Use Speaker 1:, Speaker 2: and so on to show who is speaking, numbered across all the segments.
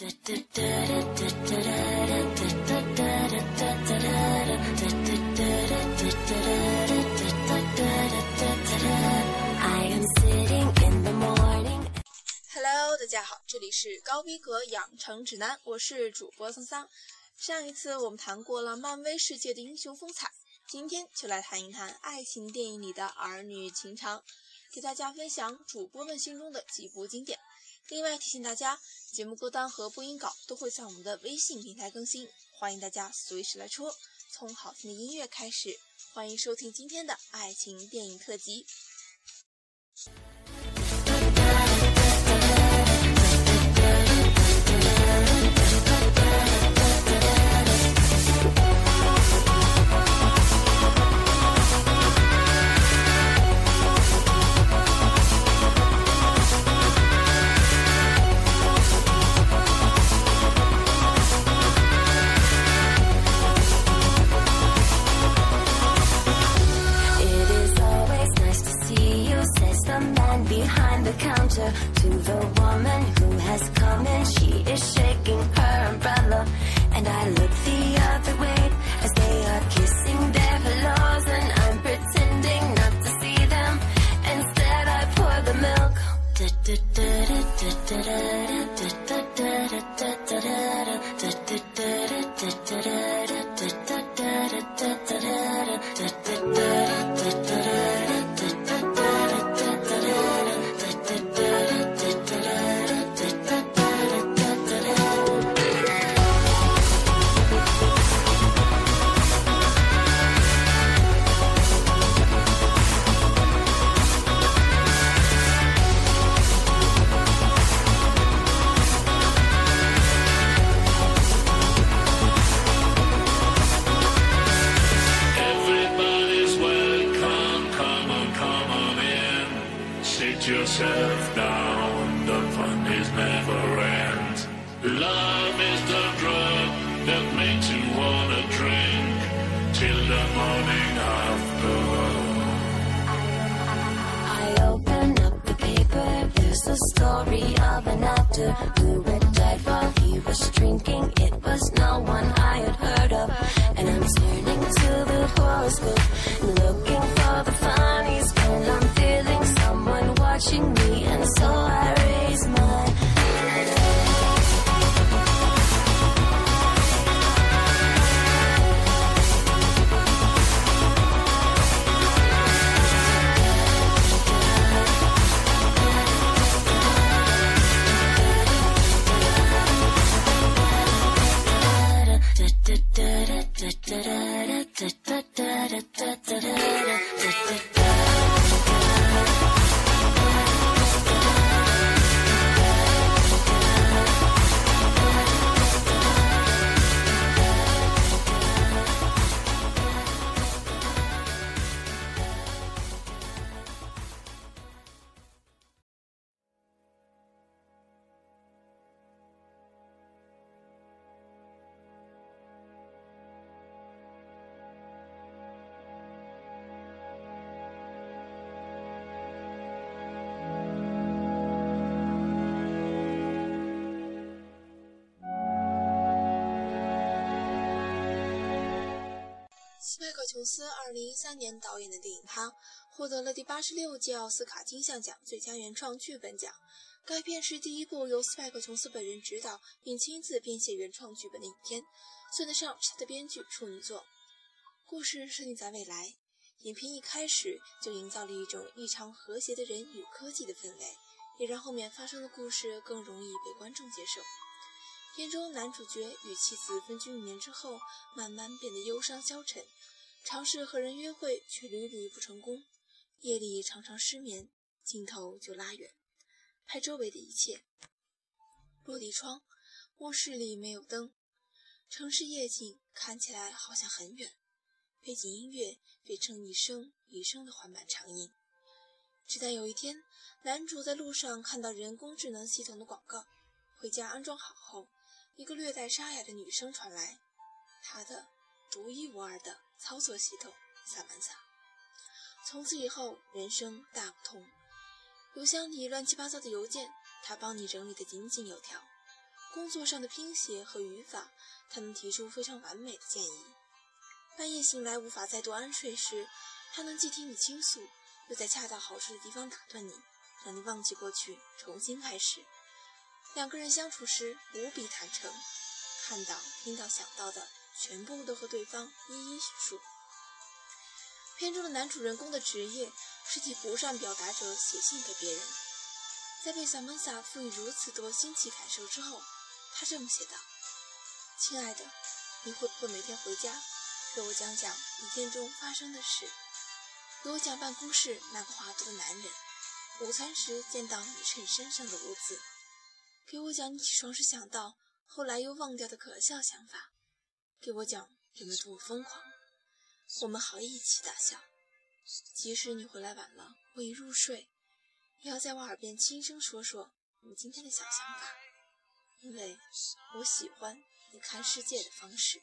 Speaker 1: Hello，大家好，这里是高逼格养成指南，我是主播桑桑。上一次我们谈过了漫威世界的英雄风采，今天就来谈一谈爱情电影里的儿女情长，给大家分享主播们心中的几部经典。另外提醒大家，节目歌单和播音稿都会在我们的微信平台更新，欢迎大家随时来戳。从好听的音乐开始，欢迎收听今天的爱情电影特辑。
Speaker 2: So
Speaker 1: 斯派克·琼斯》二零一三年导演的电影《他》获得了第八十六届奥斯卡金像奖最佳原创剧本奖。该片是第一部由斯派克·琼斯本人执导并亲自编写原创剧本的影片，算得上是他的编剧处女作。故事设定在未来，影片一开始就营造了一种异常和谐的人与科技的氛围，也让后面发生的故事更容易被观众接受。片中男主角与妻子分居一年之后，慢慢变得忧伤消沉，尝试和人约会却屡屡不成功，夜里常常失眠，镜头就拉远，拍周围的一切。落地窗，卧室里没有灯，城市夜景看起来好像很远，背景音乐变成一声一声的缓慢长音。直到有一天，男主在路上看到人工智能系统的广告，回家安装好后。一个略带沙哑的女声传来，她的独一无二的操作系统萨曼萨。从此以后，人生大不同。邮箱里乱七八糟的邮件，他帮你整理得井井有条。工作上的拼写和语法，他能提出非常完美的建议。半夜醒来无法再度安睡时，他能既听你倾诉，又在恰到好处的地方打断你，让你忘记过去，重新开始。两个人相处时无比坦诚，看到、听到、想到的全部都和对方一一叙述。片中的男主人公的职业是替不善表达者写信给别人。在被萨曼萨赋予如此多新奇感受之后，他这么写道：“亲爱的，你会不会每天回家，给我讲讲一天中发生的事？给我讲办公室那个话多的男人，午餐时见到你衬衫上的污渍，给我讲你起床时想到，后来又忘掉的可笑想法，给我讲有没有多么疯狂。我们好一起大笑。即使你回来晚了，我已入睡。”也要在我耳边轻声说说你今天的小想法，因为我喜欢你看世界的方式。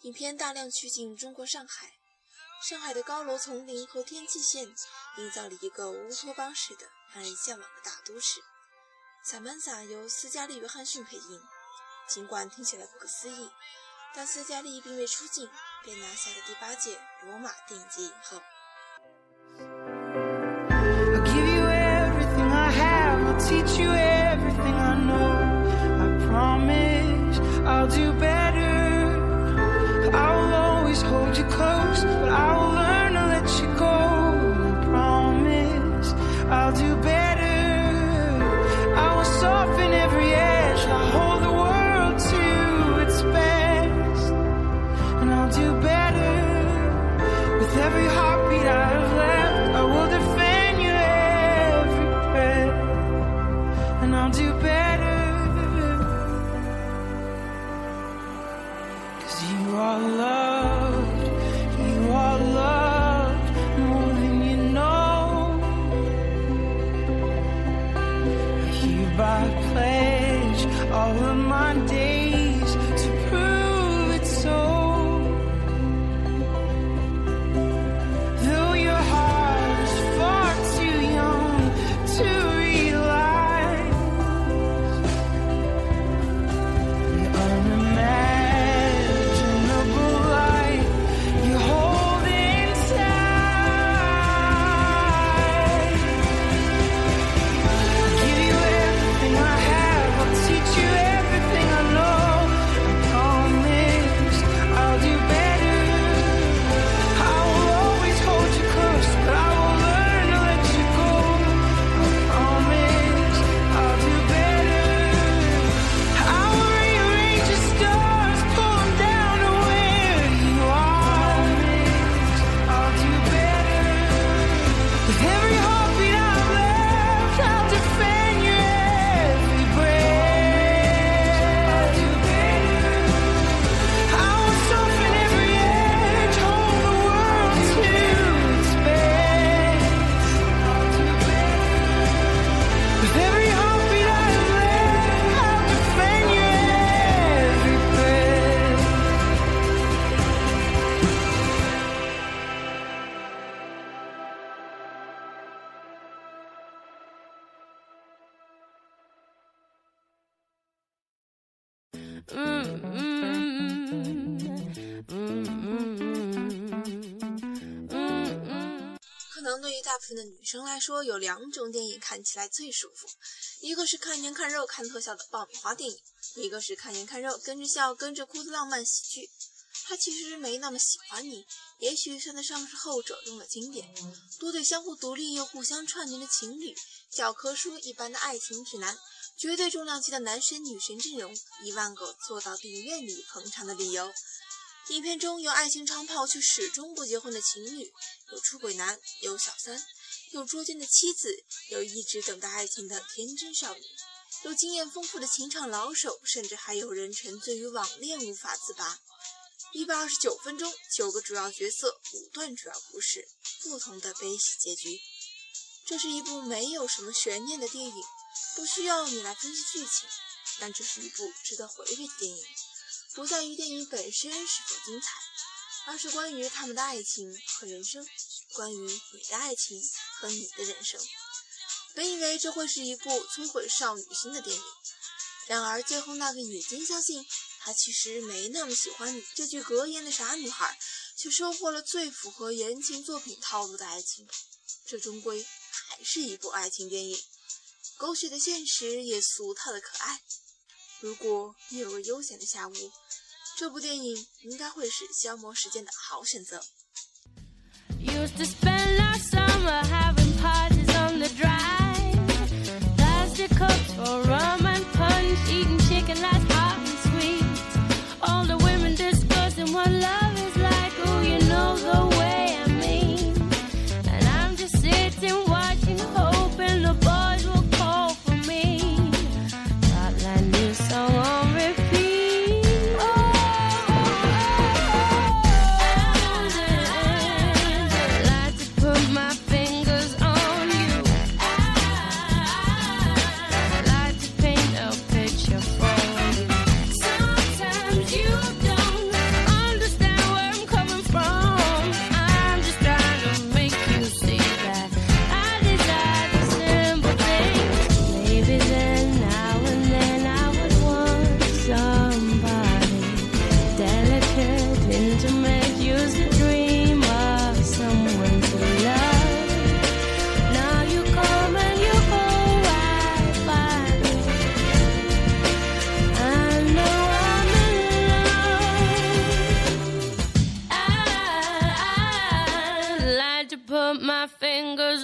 Speaker 1: 影片大量取景中国上海，上海的高楼丛林和天际线营造了一个乌托邦式的让人向往的大都市。萨曼萨由斯嘉丽·约翰逊配音，尽管听起来不可思议，但斯嘉丽并未出镜便拿下了第八届罗马电影节影后。
Speaker 3: Hereby pledge all of my days
Speaker 1: 女生来说，有两种电影看起来最舒服，一个是看颜看肉看特效的爆米花电影，一个是看颜看肉跟着笑跟着哭的浪漫喜剧。他其实没那么喜欢你，也许算得上是后者中的经典。多对相互独立又互相串联的情侣，教科书一般的爱情指南，绝对重量级的男神女神阵容，一万个坐到电影院里捧场的理由。影片中有爱情长跑却始终不结婚的情侣，有出轨男，有小三，有捉奸的妻子，有一直等待爱情的天真少女，有经验丰富的情场老手，甚至还有人沉醉于网恋无法自拔。一百二十九分钟，九个主要角色，五段主要故事，不同的悲喜结局。这是一部没有什么悬念的电影，不需要你来分析剧情，但这是一部值得回味的电影。不在于电影本身是否精彩，而是关于他们的爱情和人生，关于你的爱情和你的人生。本以为这会是一部摧毁少女心的电影，然而最后那个已经相信他其实没那么喜欢你这句格言的傻女孩，却收获了最符合言情作品套路的爱情。这终归还是一部爱情电影，狗血的现实也俗套的可爱。如果你有个悠闲的下午，这部电影应该会是消磨时间的好选择。
Speaker 4: Used to spend our summer having parties on the drive. Plastic cups for rum and punch, eating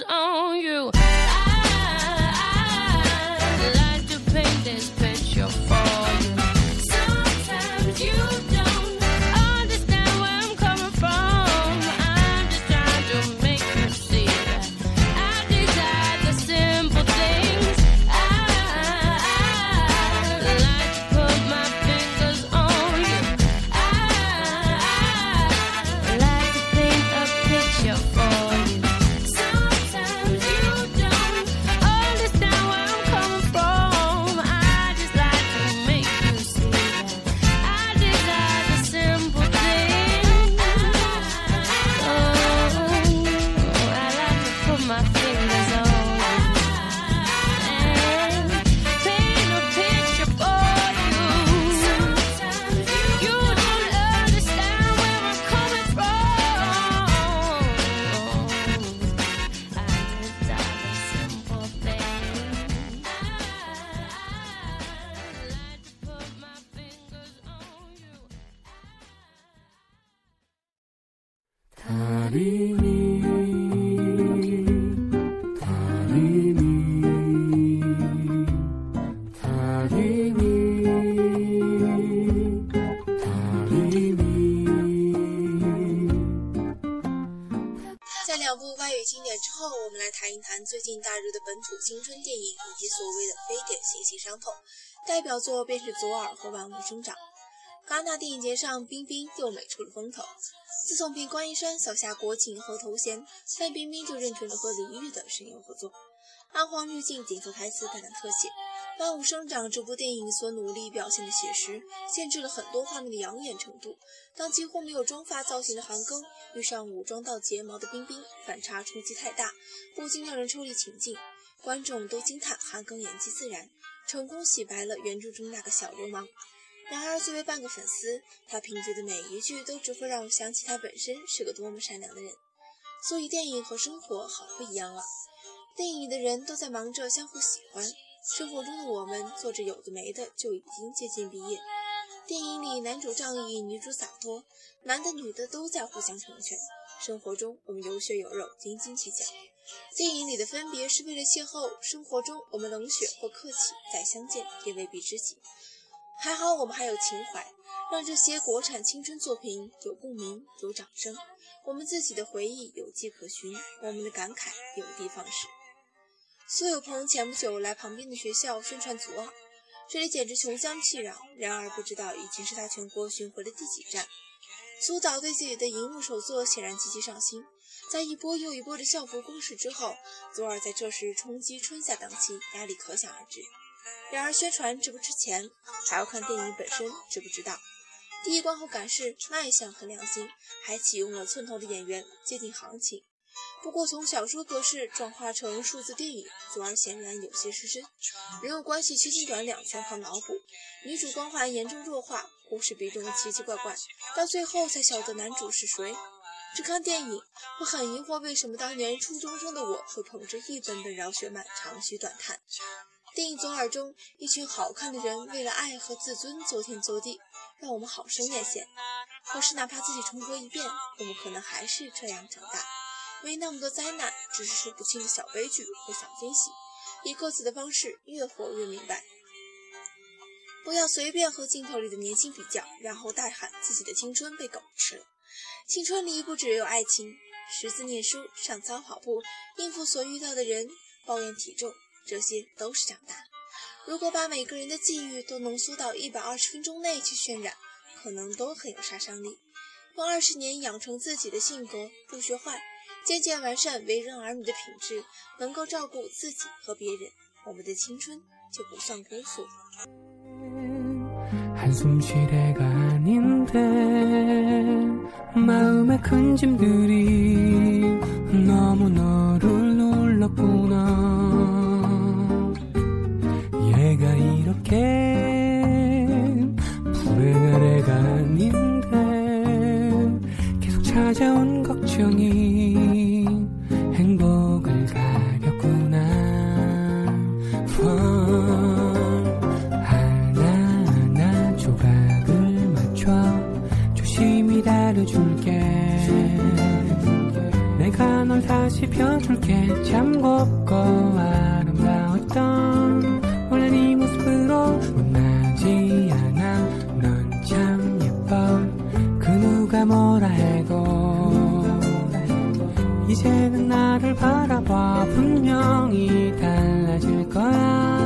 Speaker 4: on you.
Speaker 1: 近大热的本土青春电影以及所谓的非典型性伤痛。代表作便是《左耳》和《万物生长》。戛纳电影节上，冰冰又美出了风头。自从凭关一山扫下国情和头衔，范冰冰就认准了和李玉的声优合作。暗黄滤镜、紧凑台词、大胆特写，《万物生长》这部电影所努力表现的写实，限制了很多画面的养眼程度。当几乎没有妆发造型的韩庚遇上武装到睫毛的冰冰，反差冲击太大，不禁让人抽离情境。观众都惊叹韩庚演技自然，成功洗白了原著中那个小流氓。然而，作为半个粉丝，他评剧的每一句都只会让我想起他本身是个多么善良的人。所以，电影和生活好不一样啊！电影里的人都在忙着相互喜欢，生活中的我们做着有的没的，就已经接近毕业。电影里男主仗义，女主洒脱，男的女的都在互相成全。生活中我们有血有肉，斤斤计较。电影里的分别是为了邂逅，生活中我们冷血或客气，再相见也未必知己。还好我们还有情怀，让这些国产青春作品有共鸣、有掌声。我们自己的回忆有迹可循，我们的感慨有的放矢。苏有朋前不久来旁边的学校宣传左耳，这里简直穷乡僻壤。然而不知道已经是他全国巡回的第几站。苏导对自己的荧幕首作显然极其上心，在一波又一波的校服攻势之后，左耳在这时冲击春夏档期，压力可想而知。然而宣传值不值钱，还要看电影本身值不值当。第一观后感是卖相很良心，还启用了寸头的演员，接近行情。不过从小说格式转化成数字电影，左耳显然有些失真，人物关系缺斤短两全靠脑补，女主光环严重弱化，故事变得奇奇怪怪，到最后才晓得男主是谁。只看电影会很疑惑，为什么当年初中生的我会捧着一本本饶雪漫长吁短叹。电影《左耳》中，一群好看的人为了爱和自尊作天作地，让我们好生艳羡。可是哪怕自己重活一遍，我们可能还是这样长大。没那么多灾难，只是数不清的小悲剧和小惊喜，以各自的方式越活越明白。不要随便和镜头里的年轻比较，然后大喊自己的青春被狗吃了。青春里不只有爱情，识字念书、上操跑步、应付所遇到的人、抱怨体重，这些都是长大。如果把每个人的际遇都浓缩到一百二十分钟内去渲染，可能都很有杀伤力。用二十年养成自己的性格，不学坏，渐渐完善为人儿女的品质，能够照顾自己和别人，我们的青春就不算辜负。
Speaker 5: 시 펴줄게. 참 곱고 아름다웠던 원래 네 모습으로 원하지 않아. 넌 참 예뻐. 그 누가 뭐라 해도 이제는 나를 바라봐. 분명히 달라질 거야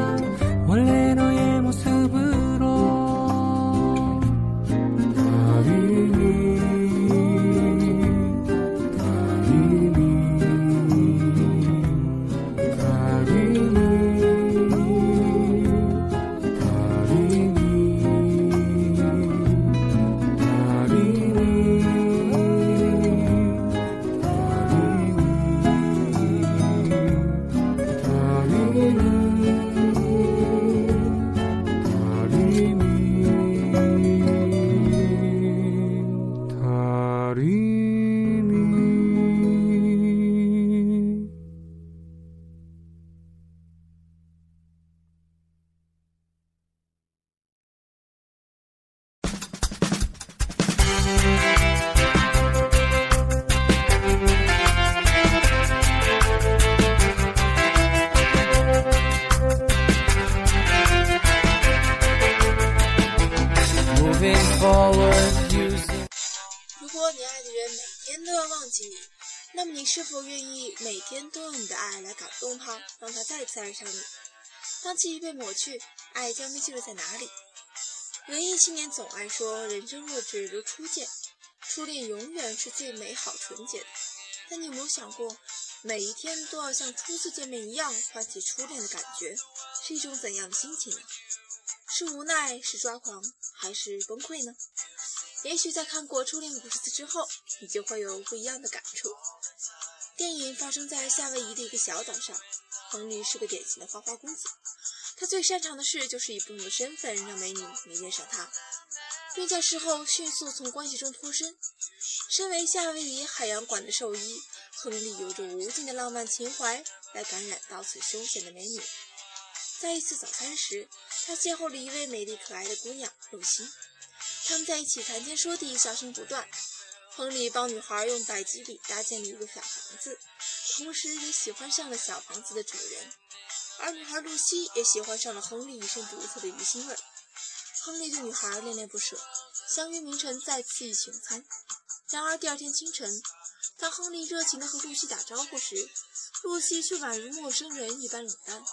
Speaker 1: 忘记你，那么你是否愿意每天都用你的爱来感动他，让他再次爱上你？当记忆被抹去，爱将被记录在哪里？文艺青年总爱说，人生若只如初见，初恋永远是最美好纯洁的。但你有没有想过，每一天都要像初次见面一样唤起初恋的感觉，是一种怎样的心情呢？是无奈，是抓狂，还是崩溃呢？也许在看过《初恋五十次》之后，你就会有不一样的感触。电影发生在夏威夷的一个小岛上，亨利是个典型的花花公子。他最擅长的事就是以不同的身份让美女迷恋上他，并在事后迅速从关系中脱身。身为夏威夷海洋馆的兽医，亨利有着无尽的浪漫情怀来感染到此凶险的美女。在一次早餐时，他邂逅了一位美丽可爱的姑娘露西。他们在一起谈天说地，笑声不断。亨利帮女孩用百吉笔搭建了一个小房子，同时也喜欢上了小房子的主人。而女孩露西也喜欢上了亨利一身独特的鱼腥味。亨利对女孩恋恋不舍，相约明晨再次一起用餐。然而第二天清晨，当亨利热情地和露西打招呼时，露西却宛如陌生人一般冷淡。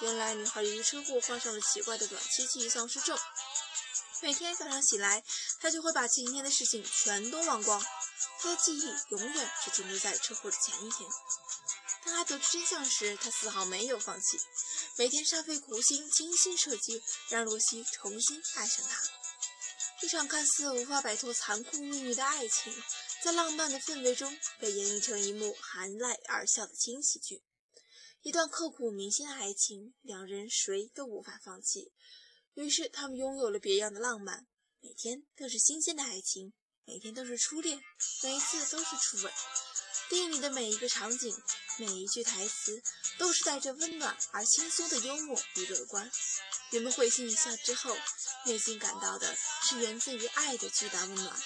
Speaker 1: 原来女孩由于车祸患上了奇怪的短期记忆丧失症。每天早上醒来，她就会把前一天的事情全都忘光，她的记忆永远只停留在车祸的前一天。当她得知真相时，她丝毫没有放弃，每天煞费苦心，精心设计，让洛西重新爱上他。一场看似无法摆脱残酷命运的爱情，在浪漫的氛围中被演绎成一幕含泪而笑的轻喜剧。一段刻骨铭心的爱情，两人谁都无法放弃。于是他们拥有了别样的浪漫，每天都是新鲜的爱情，每天都是初恋，每一次都是初吻。电影里的每一个场景，每一句台词，都是带着温暖而轻松的幽默与乐观。人们会心一笑之后，内心感到的是源自于爱的巨大温暖。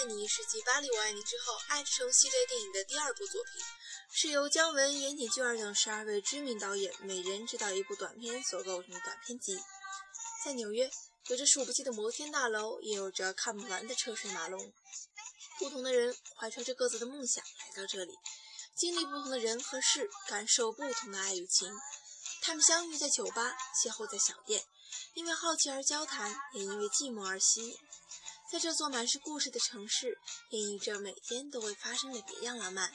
Speaker 1: 爱你是继巴黎我爱你之后，爱之城系列电影的第二部作品，是由姜文、岩井俊二等十二位知名导演每人执导一部短片所构成的短片集。在纽约，有着数不尽的摩天大楼，也有着看不完的车水马龙。不同的人怀揣着各自的梦想来到这里，经历不同的人和事，感受不同的爱与情。他们相遇在酒吧，邂逅在小店，因为好奇而交谈，也因为寂寞而吸引。在这座满是故事的城市，演绎着每天都会发生的别样浪漫。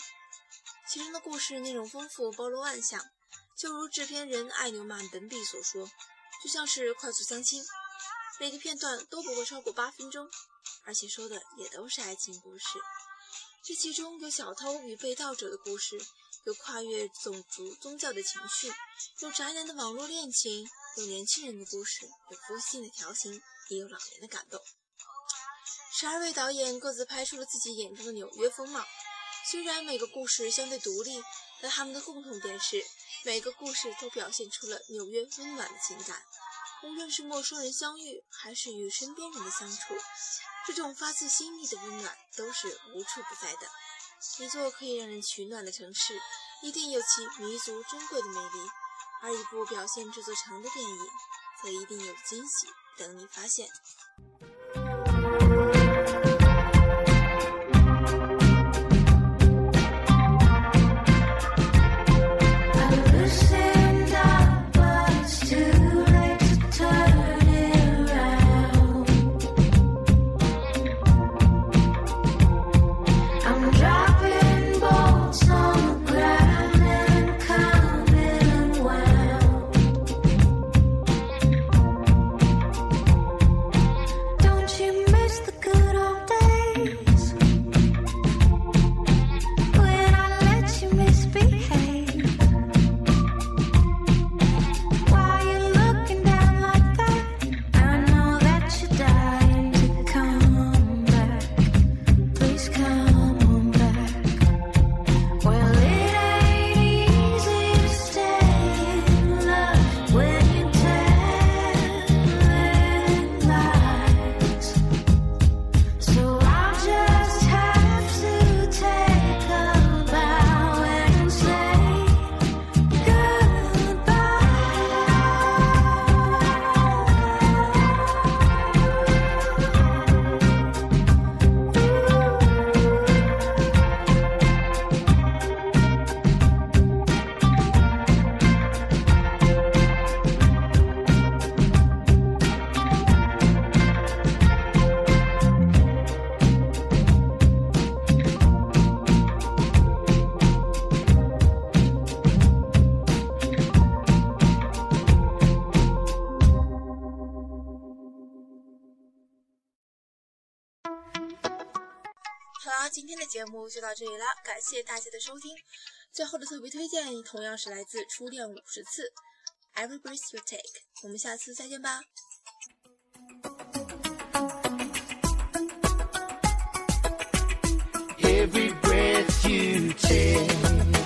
Speaker 1: 其中的故事内容丰富，包罗万象，就如制片人艾纽曼本笔所说，就像是快速相亲，每个片段都不会超过八分钟，而且说的也都是爱情故事。这其中有小偷与被盗者的故事，有跨越种族、宗教的情绪，有宅男的网络恋情，有年轻人的故事，有夫妻的调情，也有老年的感动。十二位导演各自拍出了自己眼中的纽约风貌。虽然每个故事相对独立，但他们的共同点是，每个故事都表现出了纽约温暖的情感。无论是陌生人相遇，还是与身边人的相处，这种发自心意的温暖都是无处不在的。一座可以让人取暖的城市，一定有其弥足珍贵的魅力。而一部表现这座城的电影，则一定有惊喜等你发现。节目就到这里了感谢大家的收听。最后的特别推荐同样是来自初恋五十次 every breath you take 我们下次再见吧。Every breath you take